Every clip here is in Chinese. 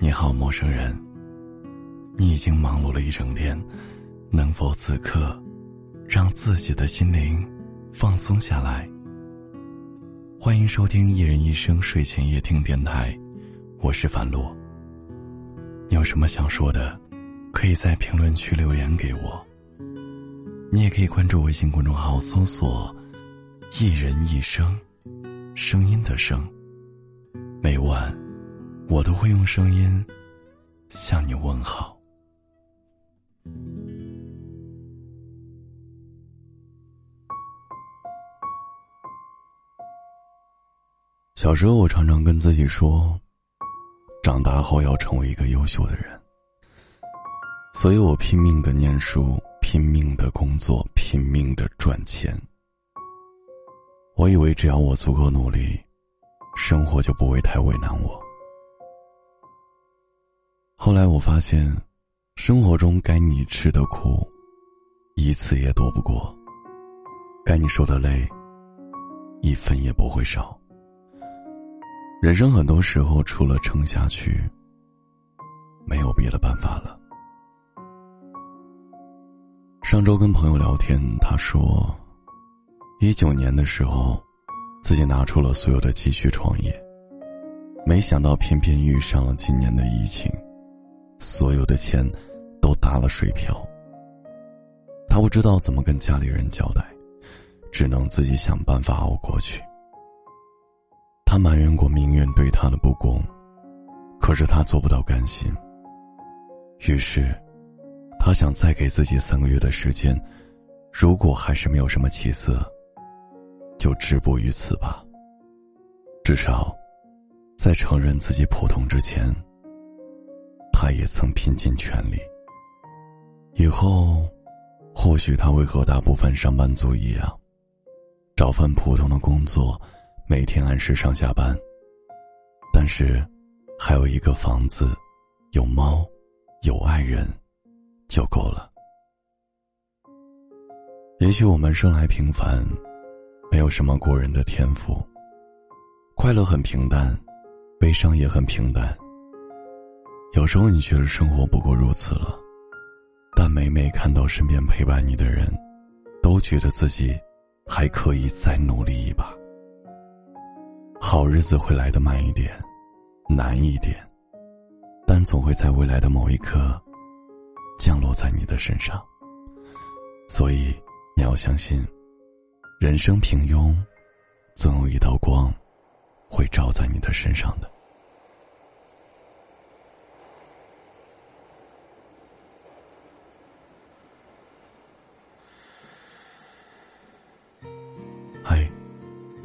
你好，陌生人。你已经忙碌了一整天，能否此刻让自己的心灵放松下来？欢迎收听《一人一生睡前夜听电台》，我是樊洛。你有什么想说的，可以在评论区留言给我。你也可以关注微信公众号，搜索“一人一生”，声音的声。每晚，我都会用声音向你问好。小时候，我常常跟自己说，长大后要成为一个优秀的人，所以我拼命的念书，拼命的工作，拼命的赚钱。我以为只要我足够努力，生活就不会太为难我。后来我发现。生活中该你吃的苦，一次也躲不过；该你受的累，一分也不会少。人生很多时候，除了撑下去，没有别的办法了。上周跟朋友聊天，他说，一九年的时候，自己拿出了所有的积蓄创业，没想到偏偏遇上了今年的疫情。所有的钱都打了水漂。他不知道怎么跟家里人交代，只能自己想办法熬过去。他埋怨过命运对他的不公，可是他做不到甘心。于是，他想再给自己三个月的时间，如果还是没有什么起色，就止步于此吧。至少，在承认自己普通之前。他也曾拼尽全力。以后，或许他会和大部分上班族一样，找份普通的工作，每天按时上下班。但是，还有一个房子，有猫，有爱人，就够了。也许我们生来平凡，没有什么过人的天赋，快乐很平淡，悲伤也很平淡。有时候你觉得生活不过如此了，但每每看到身边陪伴你的人，都觉得自己还可以再努力一把。好日子会来的慢一点，难一点，但总会在未来的某一刻降落在你的身上。所以你要相信，人生平庸，总有一道光会照在你的身上的。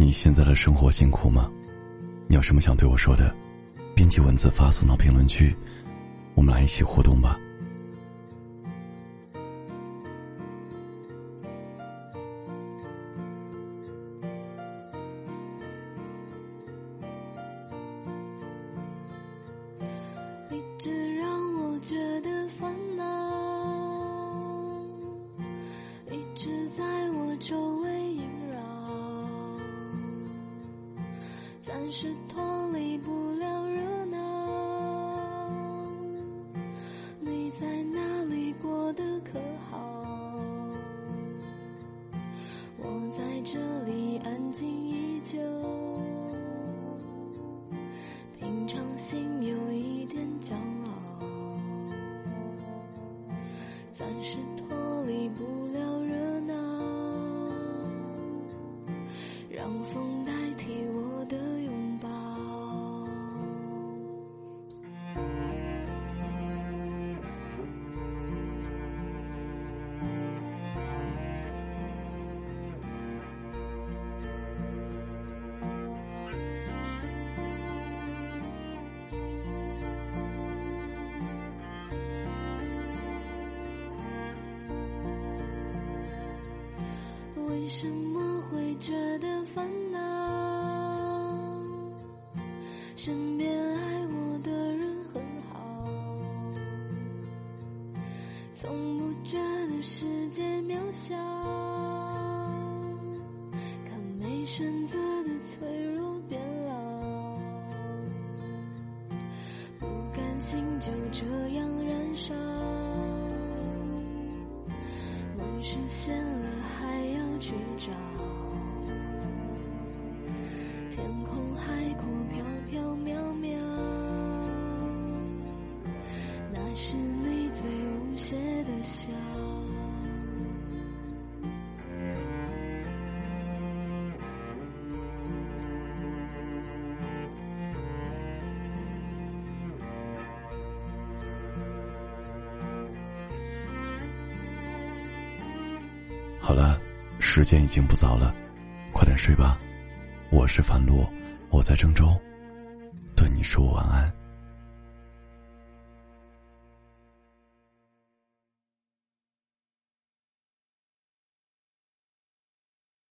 你现在的生活辛苦吗？你有什么想对我说的？编辑文字发送到评论区，我们来一起互动吧。一直让我觉得烦恼，一直在我周暂时脱离不了热闹，你在哪里过得可好？我在这里安静依旧，平常心有一点骄傲，暂时脱离不了热闹，让风为什么会觉得烦恼？身边爱我的人很好，从不觉得世界渺小。看没选择的脆弱变老，不甘心就这样燃烧，梦实现了去找，天空海阔飘飘渺渺，那是你最无邪的笑。好了，时间已经不早了，快点睡吧。我是樊璐，我在郑州，对你说晚安。